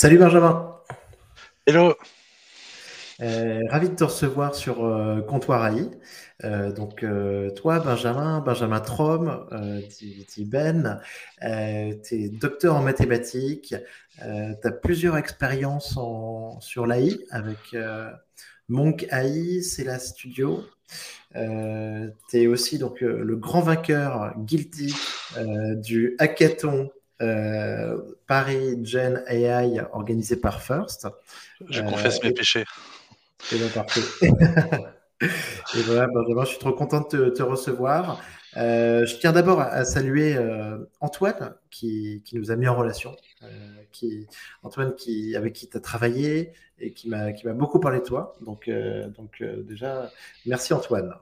Salut Benjamin. Hello. Euh, ravi de te recevoir sur euh, Comptoir AI. Euh, donc toi, Benjamin, Benjamin Trom, dit Ben, tu es docteur en mathématiques, tu as plusieurs expériences en, sur l'AI avec Monk AI, c'est la studio. tu es aussi donc le grand vainqueur guilty du hackathon euh, Paris Gen AI organisé par First. Je confesse mes péchés. C'est bien parfait. et voilà, Benjamin, je suis trop content de te, recevoir. Euh, je tiens d'abord à, saluer euh, Antoine qui, qui, nous a mis en relation. qui, Antoine qui, avec qui tu as travaillé et qui m'a beaucoup parlé de toi. Donc, donc déjà, merci Antoine.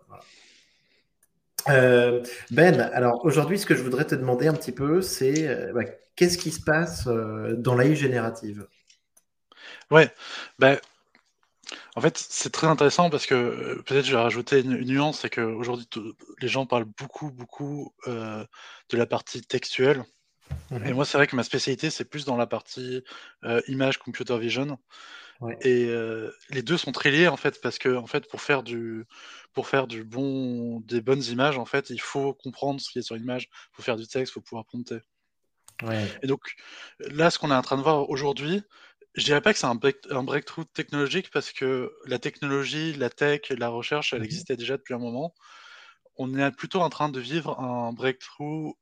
Euh, ben, alors aujourd'hui, ce que je voudrais te demander un petit peu, c'est euh, bah, qu'est-ce qui se passe euh, dans l'AI générative? Ouais, ben, en fait, c'est très intéressant parce que peut-être je vais rajouter une, nuance, c'est qu'aujourd'hui, les gens parlent beaucoup, beaucoup de la partie textuelle. Mmh Et moi, c'est vrai que ma spécialité, c'est plus dans la partie image, computer vision. Et les deux sont très liés en fait, parce que en fait, pour faire du, pour faire du bon, des bonnes images, en fait, il faut comprendre ce qui est sur l'image, il faut faire du texte, il faut pouvoir prompter. Et donc là, ce qu'on est en train de voir aujourd'hui, je dirais pas que c'est un, un, breakthrough technologique parce que la technologie, la tech, la recherche, elle mmh existait déjà depuis un moment. On est plutôt en train de vivre un breakthrough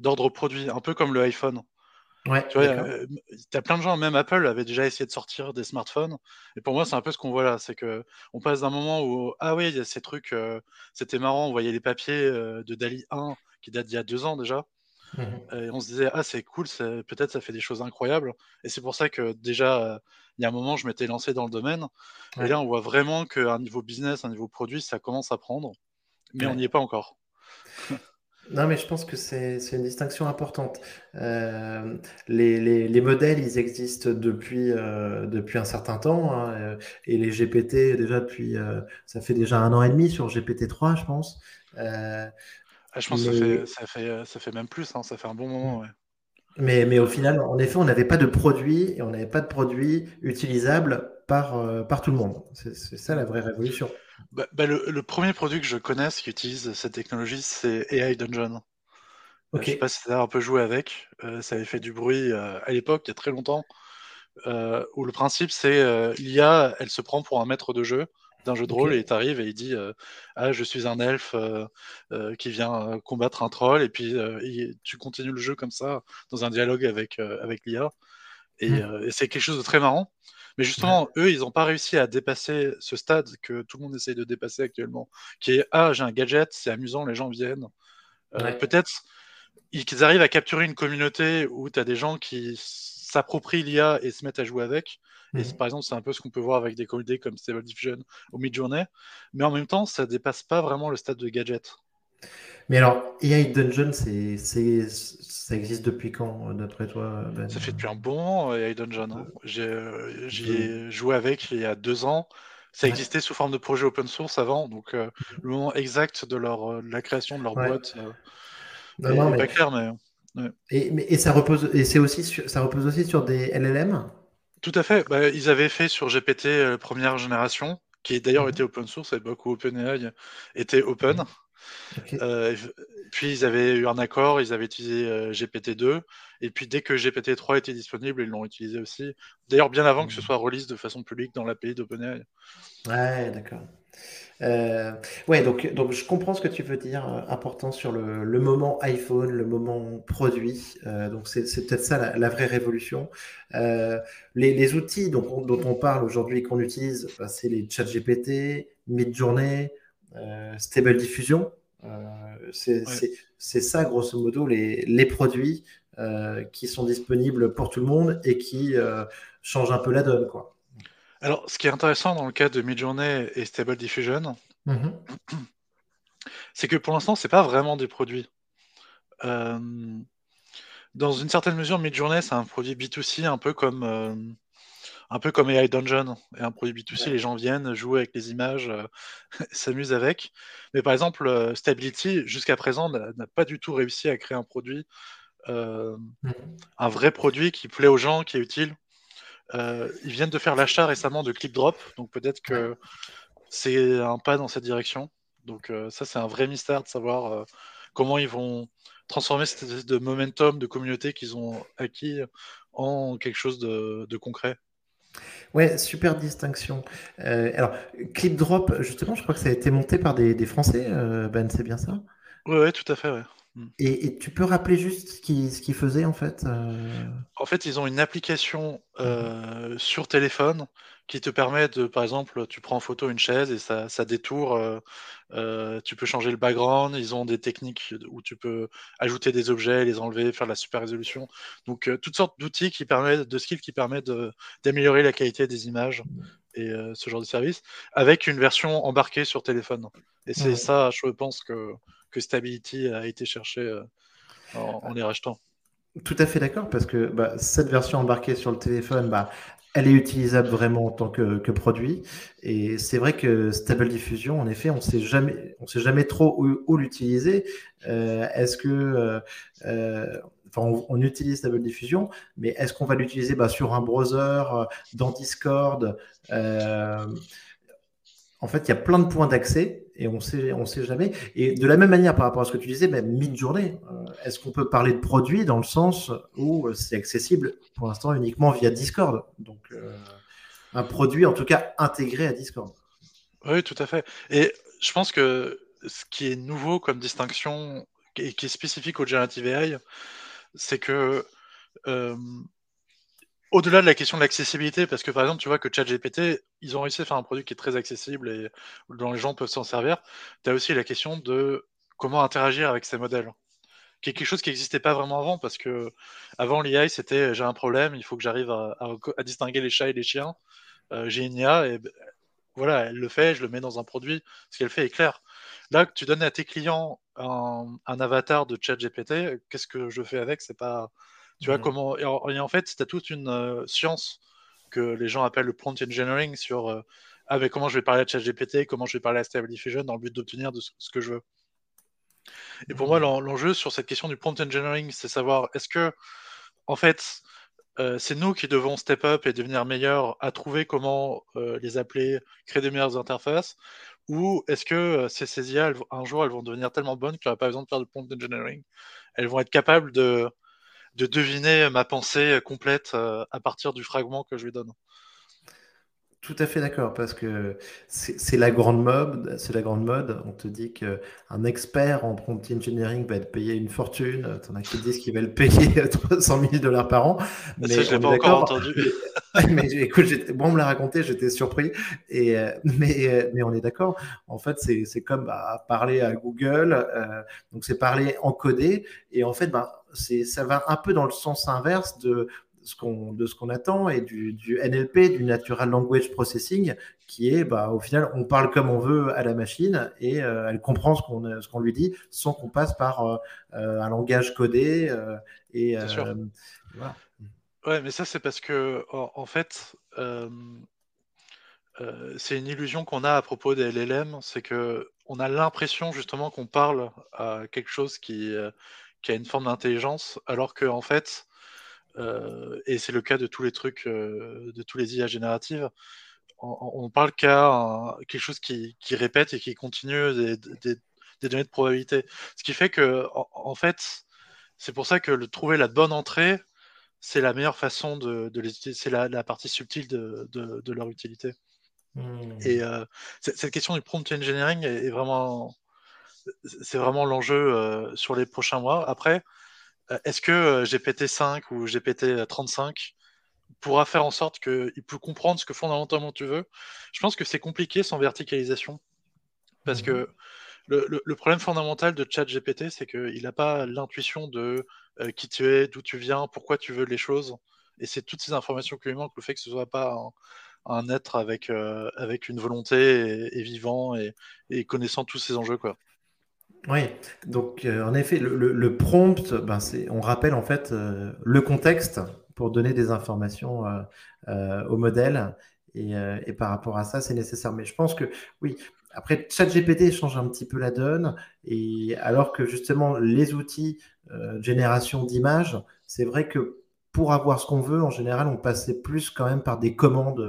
d'ordre produit, un peu comme le iPhone. Ouais, tu vois, euh, as plein de gens, même Apple avait déjà essayé de sortir des smartphones. Et pour moi, c'est un peu ce qu'on voit là. C'est que on passe d'un moment où, ah oui, il y a ces trucs, euh, c'était marrant, on voyait les papiers euh, de Dali 1 qui datent d'il y a deux ans déjà. Mmh et on se disait, ah, c'est cool, peut-être ça fait des choses incroyables. Et c'est pour ça que déjà, il y a un moment, je m'étais lancé dans le domaine. Et là, on voit vraiment qu'un niveau business, un niveau produit, ça commence à prendre. Mais on n'y est pas encore. Non, mais je pense que c'est une distinction importante. Euh, les, les, les, modèles, ils existent depuis, euh, depuis un certain temps, hein, euh, et les GPT, déjà depuis, ça fait déjà un an et demi sur GPT-3, je pense. Ah, je pense que ça fait, ça fait, ça fait même plus, hein, ça fait un bon moment. Ouais. Mais, mais au final, en effet, on n'avait pas de produit, et on n'avait pas de produit utilisable par, par tout le monde. C'est ça la vraie révolution. Bah, bah, le, premier produit que je connaisse qui utilise cette technologie, c'est AI Dungeon. Euh, je sais pas si tu as un peu joué avec. Euh, ça avait fait du bruit euh, à l'époque, il y a très longtemps. où le principe, c'est l'IA, elle se prend pour un maître de jeu d'un jeu de rôle et t'arrives et il dit ah je suis un elfe qui vient combattre un troll et puis tu continues le jeu comme ça dans un dialogue avec avec l'IA et, hmm. et c'est quelque chose de très marrant mais justement, eux, ils n'ont pas réussi à dépasser ce stade que tout le monde essaye de dépasser actuellement, qui est Ah, j'ai un gadget, c'est amusant, les gens viennent. Euh, peut-être qu'ils arrivent à capturer une communauté où tu as des gens qui s'approprient l'IA et se mettent à jouer avec. Et mmh par exemple, c'est un peu ce qu'on peut voir avec des comédies comme Stable Diffusion ou Midjourney. Mais en même temps, ça dépasse pas vraiment le stade de gadget. Mais alors, AI Dungeon, c'est, ça existe depuis quand, d'après toi ben? Ça fait depuis un bon moment, AI Dungeon. Hein. J'ai, euh, ai joué avec il y a deux ans. Ça existait sous forme de projet open source avant, donc euh, le moment exact de, leur, euh, la création de leur boîte n'est pas clair, mais... Et, mais, et, ça repose, et c'est aussi ça repose aussi sur des LLM Tout à fait. Bah, ils avaient fait sur GPT première génération, qui d'ailleurs mmh était open source à l'époque où OpenAI était open. Euh, puis ils avaient eu un accord, ils avaient utilisé euh, GPT-2, et puis dès que GPT-3 était disponible, ils l'ont utilisé aussi. D'ailleurs, bien avant que ce mmh. soit release de façon publique dans l'API d'OpenAI. Ouais, d'accord. Euh, ouais, donc, donc je comprends ce que tu veux dire, important sur le, moment iPhone, le moment produit. donc c'est peut-être ça la, vraie révolution. Les, outils dont, dont on parle aujourd'hui et qu'on utilise, bah, c'est les chat GPT, Midjourney, euh, stable diffusion. Euh, c'est ça, grosso modo, les, les produits euh, qui sont disponibles pour tout le monde et qui changent un peu la donne. Quoi. Alors, ce qui est intéressant dans le cas de Midjourney et Stable Diffusion, mm-hmm. c'est que pour l'instant, c'est pas vraiment des produits. dans une certaine mesure, Midjourney, c'est un produit B2C, un peu comme, un peu comme AI Dungeon et un produit B2C, les gens viennent jouer avec les images, euh, s'amusent avec. Mais par exemple, euh, Stability, jusqu'à présent, n'a pas du tout réussi à créer un produit mmh. un vrai produit qui plaît aux gens, qui est utile. ils viennent de faire l'achat récemment de ClipDrop, donc peut-être que c'est un pas dans cette direction. Donc ça, c'est un vrai mystère de savoir comment ils vont transformer cette espèce de momentum de communauté qu'ils ont acquis en quelque chose de, concret. Ouais, super distinction. Euh, alors, Clip Drop, justement, je crois que ça a été monté par des, Français, euh, Ben, c'est bien ça? Oui, ouais, tout à fait, ouais. Mm. Et, tu peux rappeler juste ce qu'ils faisaient en fait euh? En fait, ils ont une application sur téléphone qui te permet de, par exemple, tu prends en photo une chaise et ça, ça détourne, euh, euh, tu peux changer le background, ils ont des techniques où tu peux ajouter des objets, les enlever, faire de la super résolution. Donc, euh, toutes sortes d'outils qui permettent, de skills qui permettent d'améliorer la qualité des images et ce genre de service, avec une version embarquée sur téléphone. Et c'est ça, je pense, que, que Stability a été cherché en, les rachetant. Tout à fait d'accord, parce que bah, cette version embarquée sur le téléphone, bah, elle est utilisable vraiment en tant que, produit. Et c'est vrai que Stable Diffusion, en effet, on sait jamais, on sait jamais trop où, l'utiliser. Euh, est-ce que, euh, euh, enfin, on, utilise Stable Diffusion, mais est-ce qu'on va l'utiliser bah, sur un browser, dans Discord En fait, il y a plein de points d'accès et on sait, on sait jamais. Et de la même manière, par rapport à ce que tu disais, même mid-journée, est-ce qu'on peut parler de produit dans le sens où c'est accessible pour l'instant uniquement via Discord? Donc, euh, un produit en tout cas intégré à Discord. Oui, tout à fait. Et je pense que ce qui est nouveau comme distinction et qui est spécifique au Generative AI, c'est que euh, au-delà de la question de l'accessibilité, parce que par exemple, tu vois que ChatGPT, ils ont réussi à faire un produit qui est très accessible et dont les gens peuvent s'en servir. Tu as aussi la question de comment interagir avec ces modèles qui est quelque chose qui n'existait pas vraiment avant, parce que avant l'IA, c'était j'ai un problème, il faut que j'arrive à, distinguer les chats et les chiens. Euh, j'ai une IA et voilà, elle le fait, je le mets dans un produit, ce qu'elle fait est clair. Là, tu donnes à tes clients un, avatar de chat GPT, qu'est-ce que je fais avec? C'est pas. Tu vois mmh. comment. Et en, fait, tu as toute une euh, science que les gens appellent le prompt engineering sur euh, ah, comment je vais parler à ChatGPT, comment je vais parler à Stable Diffusion dans le but d'obtenir ce que je veux? Et pour moi, l'enjeu sur cette question du prompt engineering, c'est savoir est-ce que, en fait, euh, c'est nous qui devons step up et devenir meilleurs à trouver comment euh, les appeler, créer des meilleures interfaces, ou est-ce que euh, ces, IA, un jour, elles vont devenir tellement bonnes qu'il n'y aura pas besoin de faire de prompt engineering? Elles vont être capables de, de deviner ma pensée complète à partir du fragment que je lui donne. Tout à fait d'accord, parce que c'est la grande mode. C'est la grande mode. On te dit qu'un expert en prompt engineering va être payé une fortune. en as qui disent qu'il va le payer 300 000 dollars par an. Mais ça, je l'ai pas encore entendu. mais écoute, bon, on me l'a raconté, j'étais surpris. Et euh, mais euh, mais on est d'accord. En fait, c'est comme bah, parler à Google. Euh, donc c'est parler en codé. Et en fait, bah, ça va un peu dans le sens inverse de de ce qu'on attend et du, NLP, du Natural Language Processing, qui est, bah, au final, on parle comme on veut à la machine et euh, elle comprend ce qu'on ce qu'on lui dit sans qu'on passe par euh, euh, un langage codé. et, sûr. Ouais, mais ça, c'est parce que, en, fait, c'est une illusion qu'on a à propos des LLM, c'est que on a l'impression justement qu'on parle à quelque chose qui, qui a une forme d'intelligence, alors qu'en en fait, euh, et c'est le cas de tous les trucs, euh, de tous les IA génératives. On, parle qu'à quelque chose qui, répète et qui continue des, données de probabilité. Ce qui fait que, en, fait, c'est pour ça que le, trouver la bonne entrée, c'est la meilleure façon de, les utiliser, c'est la, partie subtile de, leur utilité. Hmm. Et euh, cette question du prompt engineering est, vraiment, c'est vraiment l'enjeu sur les prochains mois. Après, euh, est-ce que euh, GPT-5 ou GPT-35 pourra faire en sorte qu'il peut comprendre ce que fondamentalement tu veux? Je pense que c'est compliqué sans verticalisation. Parce que mhm. le, problème fondamental de ChatGPT, c'est qu'il n'a pas l'intuition de euh, qui tu es, d'où tu viens, pourquoi tu veux les choses. Et c'est toutes ces informations qui lui manquent, le fait que ce ne soit pas un, être avec, avec une volonté et, vivant et, et, connaissant tous ces enjeux. Quoi. Oui, donc euh, en effet, le, prompt, ben, on rappelle en fait euh, le contexte pour donner des informations euh, au modèle. Et, par rapport à ça, c'est nécessaire. Mais je pense que oui, après, ChatGPT change un petit peu la donne, et alors que justement les outils génération d'images, c'est vrai que pour avoir ce qu'on veut, en général, on passait plus quand même par des commandes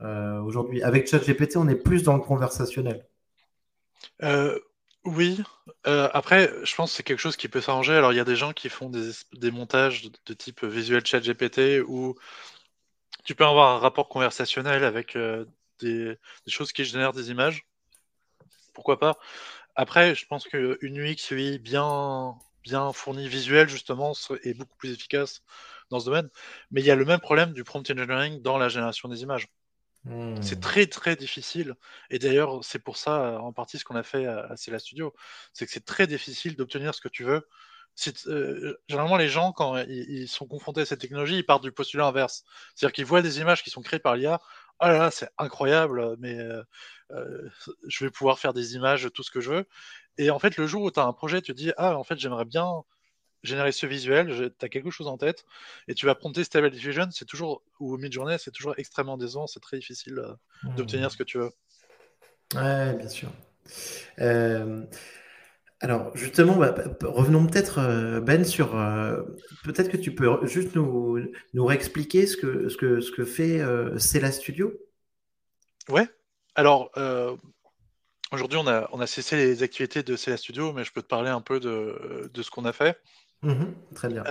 aujourd'hui. Avec ChatGPT, on est plus dans le conversationnel. Oui, euh, après, je pense que c'est quelque chose qui peut s'arranger. Alors, il y a des gens qui font des, montages de, type visuel chat GPT où tu peux avoir un rapport conversationnel avec euh, des, choses qui génèrent des images. Pourquoi pas? Après, je pense qu'une UX bien, bien fournie visuelle, justement, est beaucoup plus efficace dans ce domaine. Mais il y a le même problème du prompt engineering dans la génération des images. C'est hmm. très très difficile. Et d'ailleurs, c'est pour ça, en partie, ce qu'on a fait à, Cela Studio. C'est que c'est très difficile d'obtenir ce que tu veux. Euh, généralement, les gens, quand ils, sont confrontés à cette technologie, ils partent du postulat inverse. C'est-à-dire qu'ils voient des images qui sont créées par l'IA. Oh là là, c'est incroyable, mais euh, euh, je vais pouvoir faire des images, tout ce que je veux. Et en fait, le jour où tu as un projet, tu te dis Ah, en fait, j'aimerais bien générer ce visuel, tu as quelque chose en tête, et tu vas prompter Stable Diffusion, c'est toujours, ou mid-journée, c'est toujours extrêmement décevant, c'est très difficile euh, mmh. d'obtenir ce que tu veux. Ouais, bien sûr. Euh, alors, justement, bah, revenons peut-être, euh, Ben, sur. peut-être que tu peux juste nous, nous réexpliquer ce que, ce que, ce que fait Cela Studio? Ouais. Alors, aujourd'hui, on a, on a cessé les activités de Cela Studio, mais je peux te parler un peu de, de ce qu'on a fait. Mmh très bien.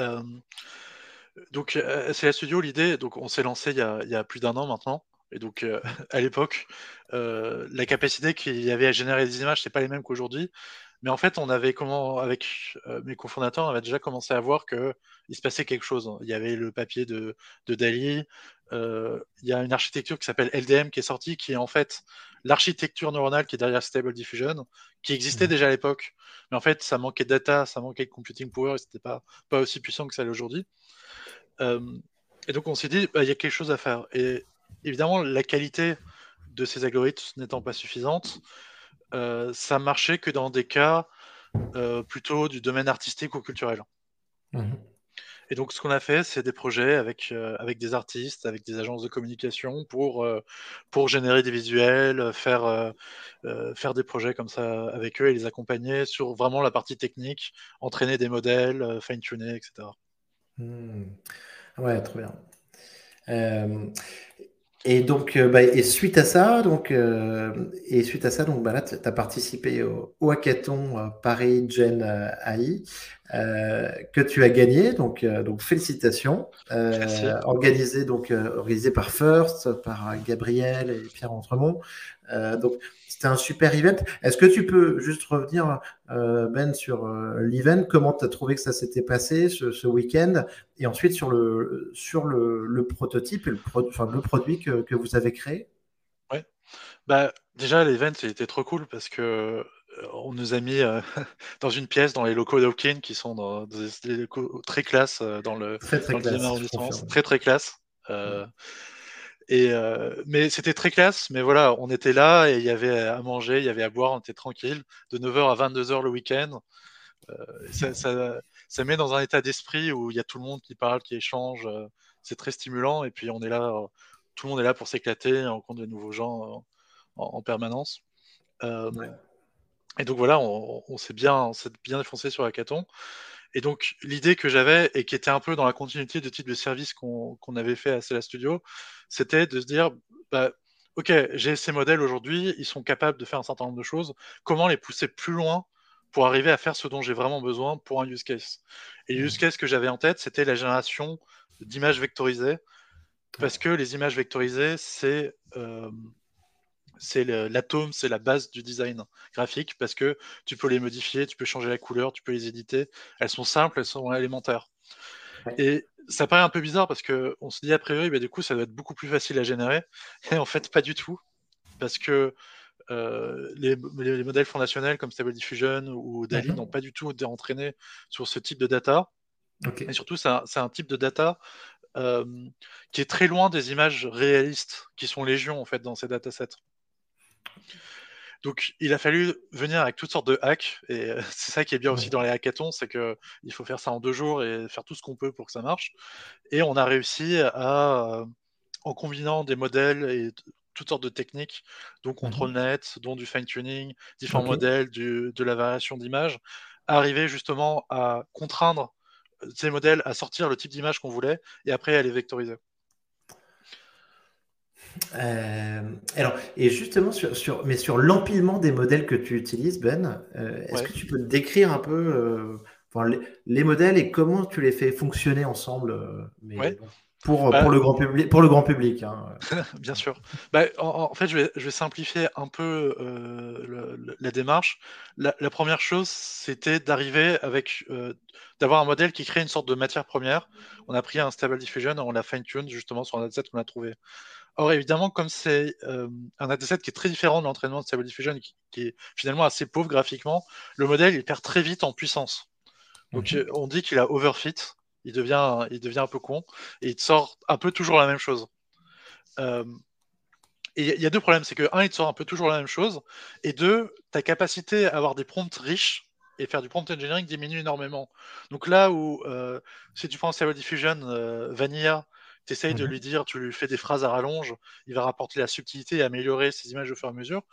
donc, c'est la studio, l'idée, donc on s'est lancé il y a, plus d'un an maintenant. Et donc, à l'époque, la capacité qu'il y avait à générer des images, c'est pas les mêmes qu'aujourd'hui. Mais en fait, on avait comment, avec mes cofondateurs, on avait déjà commencé à voir que il se passait quelque chose. Il y avait le papier de, de Dali, il y a une architecture qui s'appelle LDM qui est sortie, qui est en fait l'architecture neuronale qui est derrière Stable Diffusion, qui existait mmh. déjà à l'époque, mais en fait, ça manquait de data, ça manquait de computing power, et c'était pas, pas aussi puissant que ça l'est aujourd'hui. et donc, on s'est dit, bah, il y a quelque chose à faire. Et évidemment, la qualité de ces algorithmes n'étant pas suffisante, ça marchait que dans des cas plutôt du domaine artistique ou culturel. Mmh. Et donc, ce qu'on a fait, c'est des projets avec, euh, avec des artistes, avec des agences de communication pour, euh, pour générer des visuels, faire, euh, faire des projets comme ça avec eux et les accompagner sur vraiment la partie technique, entraîner des modèles, fine-tuner, etc. Mmh. Ouais, trop bien. Et donc, bah, et suite à ça, donc, et suite à ça, donc, bah, là, tu as participé au, au hackathon Paris Gen AI. Euh, que tu as gagné. Donc, euh, donc félicitations. Euh, organisé donc organisé par First, par Gabriel et Pierre Entremont. Donc c'était un super event. Est-ce que tu peux juste revenir Ben sur l'event? Comment tu as trouvé que ça s'était passé ce, week-end? Et ensuite sur le sur le, le prototype et le, enfin, le produit que, que vous avez créé? Ouais. Bah déjà l'event était trop cool parce que euh, on nous a mis euh, dans une pièce dans les locaux d'Hawking qui sont dans des locaux très classe euh, dans le, très, très très très classe. Et mais c'était très classe, mais voilà, on était là et il y avait à manger, il y avait à boire, on était tranquille de 9h à 22h le week-end. Ça, ça, met dans un état d'esprit où il y a tout le monde qui parle, qui échange. c'est très stimulant et puis on est là, tout le monde est là pour s'éclater, on rencontre de nouveaux gens en, permanence. Et donc voilà, on, s'est bien, bien défoncé sur Hackathon. Et donc l'idée que j'avais et qui était un peu dans la continuité de type de service qu'on avait fait à Cela Studio, c'était de se dire, bah, ok, j'ai ces modèles aujourd'hui, ils sont capables de faire un certain nombre de choses. Comment les pousser plus loin pour arriver à faire ce dont j'ai vraiment besoin pour un use case? Et le use mmh. case que j'avais en tête, c'était la génération d'images vectorisées, parce que les images vectorisées, c'est euh, c'est l'atome, c'est la base du design graphique parce que tu peux les modifier, tu peux changer la couleur, tu peux les éditer. Elles sont simples, elles sont élémentaires. Et ça paraît un peu bizarre parce que on se dit a priori, bah, du coup, ça doit être beaucoup plus facile à générer. Et en fait, pas du tout. Parce que euh, les, modèles fondationnels comme Stable Diffusion ou DALI mhm. n'ont pas du tout été entraînés sur ce type de data. Et surtout, c'est un, type de data euh, qui est très loin des images réalistes qui sont légion en fait dans ces datasets. Donc, il a fallu venir avec toutes sortes de hacks, et euh, c'est ça qui est bien aussi dans les hackathons, c'est que il faut faire ça en deux jours et faire tout ce qu'on peut pour que ça marche. Et on a réussi à, euh, en combinant des modèles et toutes sortes de techniques, dont mhm. ControlNet, dont du fine-tuning, différents modèles, de la variation d'image, arriver justement à contraindre ces modèles à sortir le type d'image qu'on voulait et après à les vectoriser. Euh, alors, et justement, sur, mais sur l'empilement des modèles que tu utilises, Ben, euh, est-ce que tu peux décrire un peu euh, les, modèles et comment tu les fais fonctionner ensemble mais, pour, bah, pour, le grand public, pour le grand public. Hein. Bien sûr. Bah, en, fait, je vais, je vais, simplifier un peu la démarche. La, première chose, c'était d'arriver avec, d'avoir un modèle qui crée une sorte de matière première. On a pris un Stable Diffusion et on l'a fine-tune justement sur un dataset qu'on a trouvé. Or, évidemment, comme c'est euh, un dataset qui est très différent de l'entraînement de Stable Diffusion, qui, qui, est finalement assez pauvre graphiquement, le modèle il perd très vite en puissance. Donc, mhm. euh, on dit qu'il a overfit, il devient, il devient un peu con, et il te sort un peu toujours la même chose. Euh, et il y a deux problèmes, c'est que un, il te sort un peu toujours la même chose, et deux, ta capacité à avoir des prompts riches et faire du prompt engineering diminue énormément. Donc là où, si tu prends Stable Diffusion Vanilla, tu essayes de mhm. lui dire, tu lui fais des phrases à rallonge, il va rapporter la subtilité et améliorer ses images au fur et à mesure.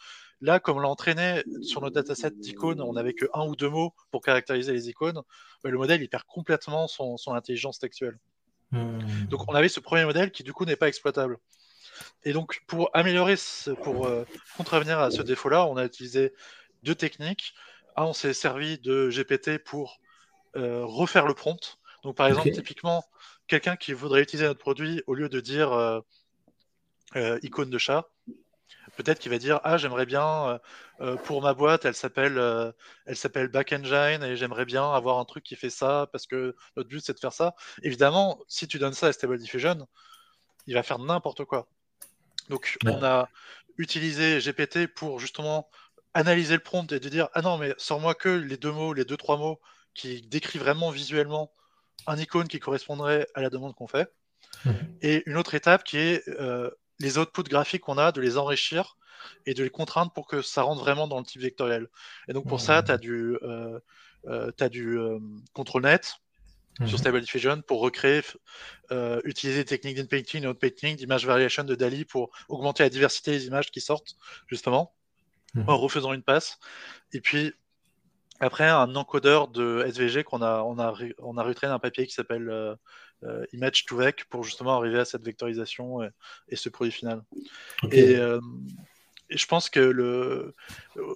Là, comme on l'a entraîné sur notre dataset d'icônes, on n'avait que un ou deux mots pour caractériser les icônes, bah, le modèle il perd complètement son, intelligence textuelle. Hmm. Donc on avait ce premier modèle qui du coup n'est pas exploitable. Et donc pour améliorer, pour euh, contrevenir à ce défaut-là, on a utilisé deux techniques. Un, on s'est servi de GPT pour euh, refaire le prompt. Donc par exemple, typiquement, quelqu'un qui voudrait utiliser notre produit, au lieu de dire euh, euh, icône de chat, peut-être qu'il va dire ah j'aimerais bien euh, pour ma boîte elle s'appelle elle s'appelle Back Engine et j'aimerais bien avoir un truc qui fait ça parce que notre but c'est de faire ça. Évidemment, si tu donnes ça à Stable Diffusion, il va faire n'importe quoi. Donc on a utilisé GPT pour justement analyser le prompt et de dire ah non mais sors-moi que les deux mots, les deux trois mots qui décrivent vraiment visuellement un icône qui correspondrait à la demande qu'on fait. Mhm. Et une autre étape qui est euh, les outputs graphiques qu'on a, de les enrichir et de les contraindre pour que ça rentre vraiment dans le type vectoriel. Et donc pour ça, tu as du, euh, euh, as du control net sur mhm. Stable Diffusion pour recréer, utiliser des techniques d'inpainting et outpainting, d'image variation de DALI pour augmenter la diversité des images qui sortent, justement, en refaisant une passe. Et puis, après, un encodeur de SVG qu'on a, on a, on a retraité un papier qui s'appelle euh, euh, Image to Vec pour justement arriver à cette vectorisation et, ce produit final. Euh, et, je pense que le,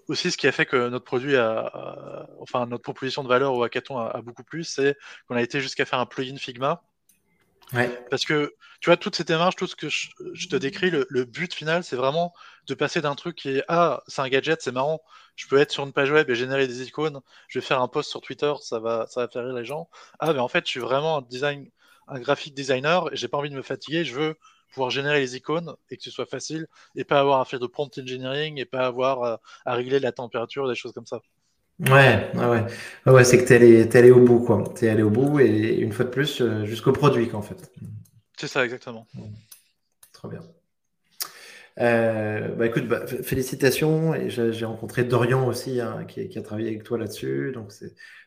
aussi ce qui a fait que notre produit a, enfin notre proposition de valeur au hackathon a, a beaucoup plus, c'est qu'on a été jusqu'à faire un plugin Figma parce que, tu vois, toutes ces démarches, tout ce que je, te décris, le, but final, c'est vraiment de passer d'un truc qui est Ah, c'est un gadget, c'est marrant, je peux être sur une page web et générer des icônes, je vais faire un post sur Twitter, ça va, ça va faire rire les gens. Ah, mais en fait, je suis vraiment un, design, un graphic designer et j'ai pas envie de me fatiguer, je veux pouvoir générer les icônes et que ce soit facile et pas avoir à faire de prompt engineering et pas avoir à, à régler la température, des choses comme ça. Ouais, ouais, ouais. c'est que t'es allé, allé au bout, quoi. T'es allé au bout et une fois de plus, euh, jusqu'au produit, quoi, en fait. C'est ça, exactement. Très bien. Euh, bah écoute, bah, félicitations. Et j'ai rencontré Dorian aussi, hein, qui, a travaillé avec toi là-dessus. Donc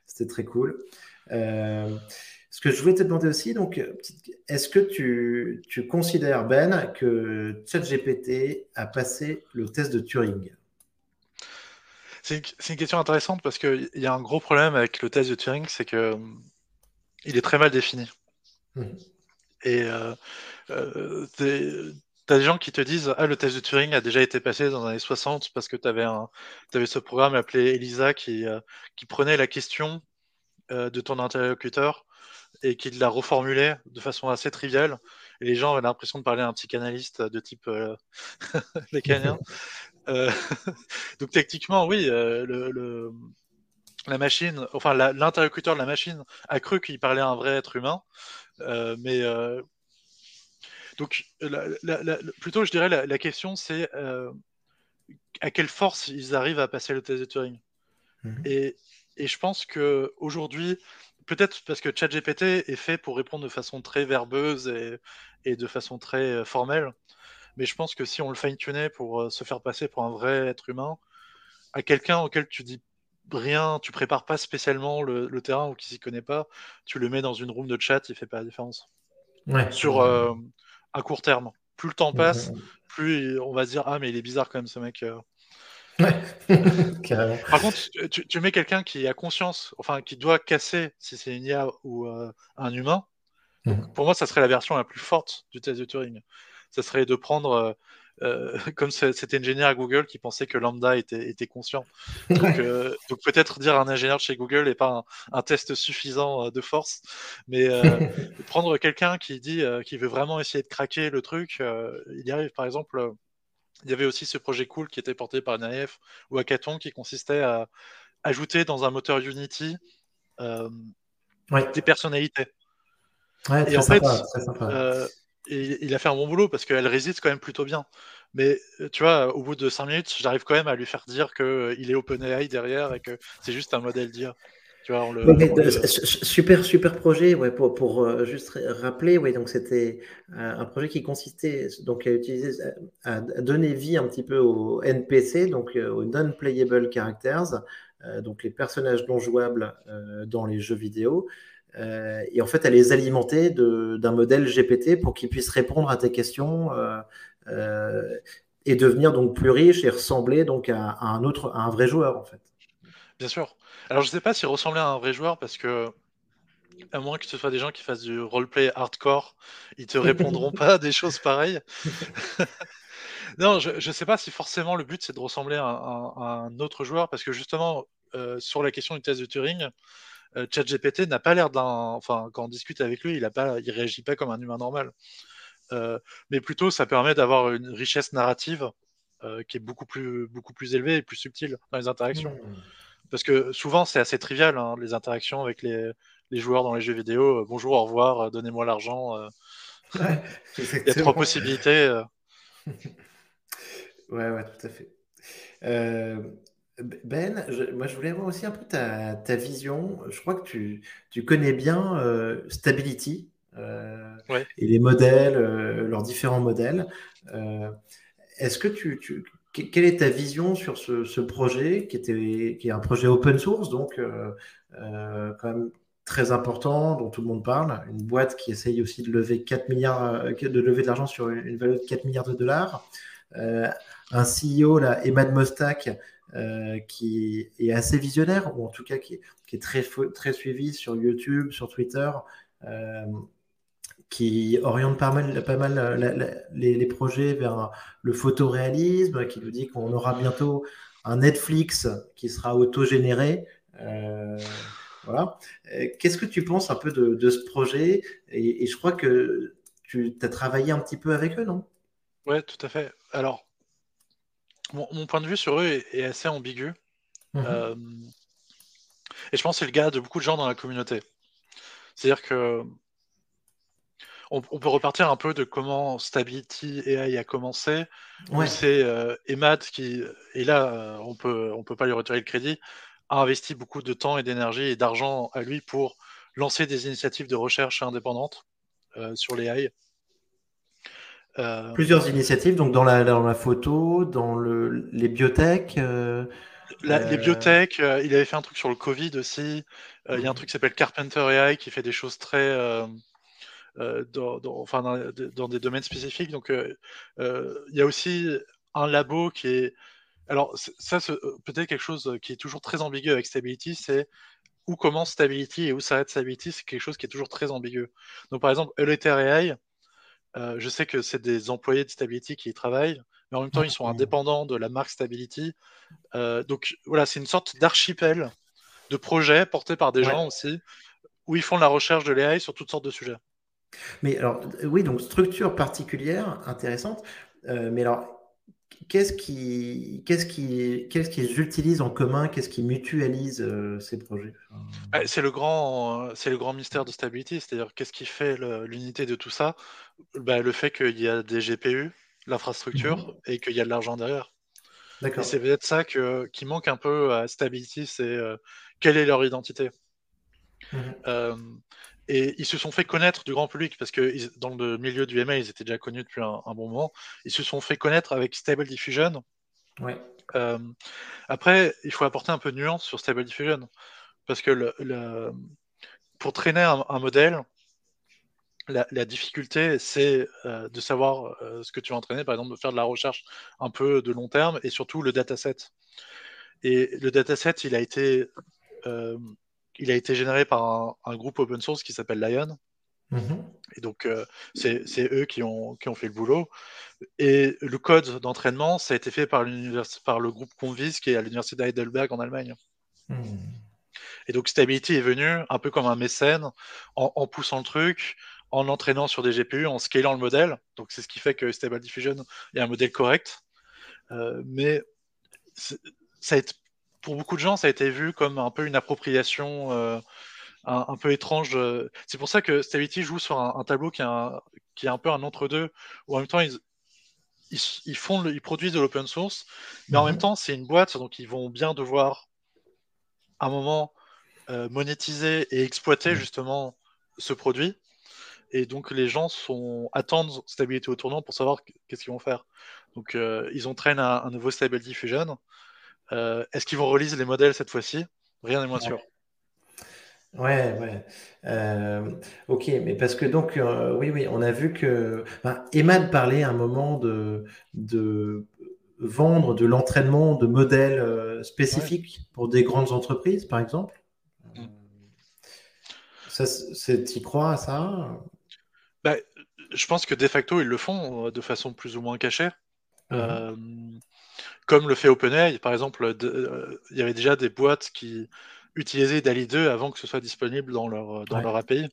c'était très cool. Euh, ce que je voulais te demander aussi, donc, est-ce que tu, tu considères, Ben, que ChatGPT a passé le test de Turing? C'est une, question intéressante parce qu'il y a un gros problème avec le test de Turing, c'est que il est très mal défini. Hmm. Et euh, euh, t'as des gens qui te disent Ah, le test de Turing a déjà été passé dans les années 60 parce que tu avais, ce programme appelé ELISA qui, euh, qui prenait la question de ton interlocuteur et qui la reformulait de façon assez triviale. Et les gens avaient l'impression de parler à un psychanalyste de type. Euh, donc techniquement, oui, euh, le, la machine, enfin l'interlocuteur de la machine a cru qu'il parlait à un vrai être humain, euh, mais donc plutôt, je dirais la, question c'est à quelle force ils arrivent à passer le test de Turing? Mhm. Et, et, je pense que aujourd'hui, peut-être parce que ChatGPT est fait pour répondre de façon très verbeuse et, et de façon très formelle. Mais je pense que si on le fine-tunait pour euh, se faire passer pour un vrai être humain, à quelqu'un auquel tu dis rien, tu prépares pas spécialement le, terrain ou qui s'y connaît pas, tu le mets dans une room de chat, il fait pas la différence. Ouais. Sur euh, à court terme. plus le temps passe, plus on va se dire ah mais il est bizarre quand même ce mec. Ouais, Par contre, tu, mets quelqu'un qui a conscience, enfin qui doit casser si c'est une IA ou un humain. Mhm. pour moi, ça serait la version la plus forte du test de Turing. Ça serait de prendre euh, comme cet ingénieur à Google qui pensait que Lambda était, était conscient. Donc, euh, donc peut-être dire un ingénieur de chez Google n'est pas un, test suffisant euh, de force, mais prendre quelqu'un qui dit qui veut vraiment essayer de craquer le truc, il y arrive. Par exemple, il y avait aussi ce projet cool qui était porté par NAF ou Hackathon qui consistait à ajouter dans un moteur Unity des personnalités. et en fait, il a fait un bon boulot parce qu'elle résiste quand même plutôt bien. Mais euh, tu vois, au bout de 5 minutes, j'arrive quand même à lui faire dire qu'il euh, est OpenAI derrière et que c'est juste un modèle d'IA. Tu vois, le, euh, Super, super projet. Ouais, pour, pour juste rappeler, ouais, donc c'était un projet qui consistait donc à utiliser, à donner vie un petit peu aux NPC, donc aux non-playable characters, donc les personnages non jouables dans les jeux vidéo. Euh, et en fait, elle les alimenter d'un modèle GPT pour qu'il puisse répondre à tes questions euh, euh, et devenir donc plus riche et ressembler donc à, un autre, à un vrai joueur en fait. Bien sûr. Alors je ne sais pas s'il ressemblait à un vrai joueur parce que à moins que ce soit des gens qui fassent du roleplay hardcore, ils te répondront pas des choses pareilles. non, je ne sais pas si forcément le but c'est de ressembler à, un autre joueur parce que justement sur la question du test de Turing, ChatGPT n'a pas l'air d'un. Enfin, quand on discute avec lui, il ne pas, il réagit pas comme un humain normal. Euh, mais plutôt, ça permet d'avoir une richesse narrative euh, qui est beaucoup plus, beaucoup plus élevée et plus subtile dans les interactions. Mmh. Parce que souvent, c'est assez trivial, hein, les interactions avec les, joueurs dans les jeux vidéo. bonjour, au revoir, donnez-moi l'argent. il y a trois possibilités. ouais, ouais, tout à fait. Ben, moi je voulais voir aussi un peu ta, vision. Je crois que tu, connais bien euh, Stability euh, et les modèles, euh, leurs différents modèles. Est-ce que tu, quelle est ta vision sur ce, projet qui, était, qui est un projet open source, donc quand même très important, dont tout le monde parle, une boîte qui essaye aussi de lever 4 milliards, de lever de l'argent sur une, valeur de 4 milliards de dollars. un CEO, là, Emad Mostak, euh, qui est assez visionnaire, ou en tout cas qui est, très, très suivi sur YouTube, sur Twitter, euh, qui oriente pas mal, pas mal les, projets vers le photoréalisme, qui nous dit qu'on aura bientôt un Netflix qui sera autogénéré. Euh, voilà. Qu'est-ce que tu penses un peu de, ce projet? Et, et, je crois que tu as travaillé un petit peu avec eux, non? Ouais, tout à fait. Alors, mon, point de vue sur eux est, assez ambigu. Mhm. Euh, et je pense que c'est le gars de beaucoup de gens dans la communauté. C'est-à-dire que on, peut repartir un peu de comment Stability AI a commencé. C'est euh, Emad qui, et là, euh, on peut, on peut pas lui retirer le crédit, a investi beaucoup de temps et d'énergie et d'argent à lui pour lancer des initiatives de recherche indépendantes sur les euh, Plusieurs initiatives, donc dans la, dans la photo, dans le, les biotech. Euh, les euh, biotech, il avait fait un truc sur le Covid aussi. Il y a un truc qui s'appelle Carpenter AI qui fait des choses très. Dans, enfin, dans, des domaines spécifiques. Donc, il y a aussi un labo qui est. Alors, ça, peut-être quelque chose qui est toujours très ambigu avec Stability, c'est où commence Stability et où s'arrête Stability, c'est quelque chose qui est toujours très ambigu. Donc, par exemple, Eliter AI, euh, je sais que c'est des employés de Stability qui y travaillent, mais en même temps, ils sont indépendants de la marque Stability. Euh, donc voilà, c'est une sorte d'archipel de projets portés par des gens aussi, où ils font de la recherche de l'AI sur toutes sortes de sujets. Mais alors, oui, donc structure particulière, intéressante. Euh, mais alors, qu'est-ce qui, qu'est-ce qui, qu'est-ce qu'ils utilisent en commun? Qu'est-ce qui mutualise ces projets? Bah, C'est le grand, le grand mystère de Stability, c'est-à-dire qu'est-ce qui fait l'unité de tout ça? Bah, Le fait qu'il y a des GPU, l'infrastructure, mhm. et qu'il y a de l'argent derrière. Et c'est peut-être ça que, qui manque un peu à Stability, c'est euh, quelle est leur identité? Mhm. Euh, et ils se sont fait connaître du grand public parce que dans le milieu du ML, ils étaient déjà connus depuis un, bon moment. Ils se sont fait connaître avec Stable Diffusion. Ouais. Euh, après, il faut apporter un peu de nuance sur Stable Diffusion parce que le, pour traîner un, modèle, la, difficulté, c'est de savoir ce que tu vas entraîner, par exemple, de faire de la recherche un peu de long terme et surtout le dataset. Et le dataset, il a été, il a été généré par un, groupe open source qui s'appelle Lion. Mm-hmm. Et donc, c'est eux qui ont, qui ont fait le boulot. Et le code d'entraînement, ça a été fait par, par le groupe Convis qui est à l'université d'Heidelberg en Allemagne. Mm. Et donc Stability est venu un peu comme un mécène en, poussant le truc, en entraînant sur des GPU, en scalant le modèle. Donc c'est ce qui fait que Stable Diffusion est un modèle correct. Euh, mais ça a été, pour beaucoup de gens, ça a été vu comme un peu une appropriation euh, un, peu étrange. Euh. C'est pour ça que Stability joue sur un, tableau qui est un, qui est un peu un entre-deux, où en même temps ils, ils, font ils produisent de l'open source, mais en mhm. même temps c'est une boîte, donc ils vont bien devoir à un moment euh, monétiser et exploiter mhm. justement ce produit. Et donc les gens sont attendent stabilité au tournant pour savoir qu'est-ce qu'ils vont faire. Donc euh, ils entraînent un, un, nouveau Stable Diffusion. Euh, est-ce qu'ils vont release les modèles cette fois-ci? Rien n'est moins sûr. Ouais, ouais. ok, mais parce que donc, oui, oui, on a vu que. Enfin, Emad parlait à un moment de, de vendre de l'entraînement de modèles spécifiques pour des grandes entreprises, par exemple. Ça, tu crois à ça? Bah, Je pense que de facto, ils le font euh, de façon plus ou moins cachée. Mhm. Euh, comme le fait OpenAI, par exemple, euh, il y avait déjà des boîtes qui utilisaient DALI 2 avant que ce soit disponible dans leur, dans leur API.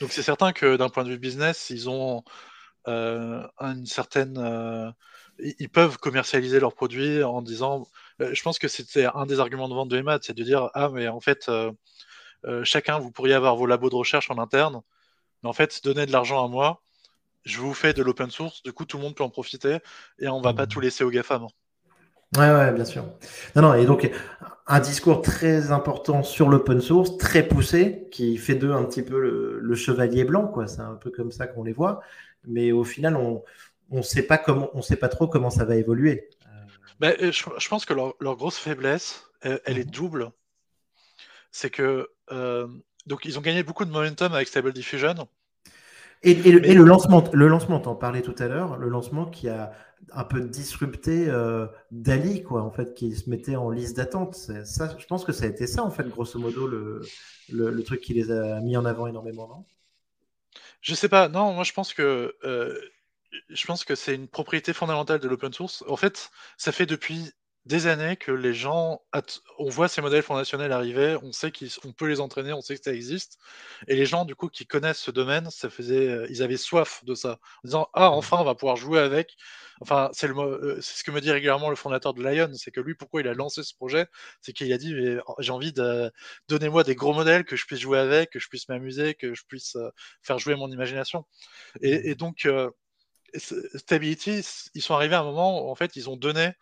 Donc c'est certain que d'un point de vue business, ils ont une certaine... ils peuvent commercialiser leurs produits en disant... je pense que c'était un des arguments de vente de Emad, c'est de dire, ah mais en fait... Euh, chacun, vous pourriez avoir vos labos de recherche en interne, mais en fait, donnez de l'argent à moi, je vous fais de l'open source, du coup, tout le monde peut en profiter, et on va pas tout laisser aux GAFAM. Ouais, ouais, bien sûr. Non, non, et donc, un discours très important sur l'open source, très poussé, qui fait d'eux un petit peu le, chevalier blanc, quoi. C'est un peu comme ça qu'on les voit. Mais au final, on ne sait pas comment, on sait pas trop comment ça va évoluer. Ben, je, pense que leur, grosse faiblesse, elle, est mhm. double. C'est que euh, donc ils ont gagné beaucoup de momentum avec Stable Diffusion. Et, le, lancement, le lancement, t'en parlais tout à l'heure, le lancement qui a un peu disrupté euh, Dali, quoi, en fait, qui se mettait en liste d'attente. Ça, je pense que ça a été ça, en fait, grosso modo, le, le, truc qui les a mis en avant énormément, non? Je sais pas. Non, moi, je pense que euh, je pense que c'est une propriété fondamentale de l'open source. En fait, ça fait depuis des années que les gens, on voit ces modèles fondationnels arriver, on sait qu'on peut les entraîner, on sait que ça existe, et les gens du coup qui connaissent ce domaine, ça faisait, euh, ils avaient soif de ça, en disant ah mmh. enfin on va pouvoir jouer avec. Enfin c'est le, euh, c'est ce que me dit régulièrement le fondateur de Lion, c'est que lui pourquoi il a lancé ce projet, c'est qu'il a dit oh, j'ai envie de donner moi des gros modèles que je puisse jouer avec, que je puisse m'amuser, que je puisse euh, faire jouer mon imagination. Et, mmh. donc Stability, ils sont arrivés à un moment où en fait ils ont donné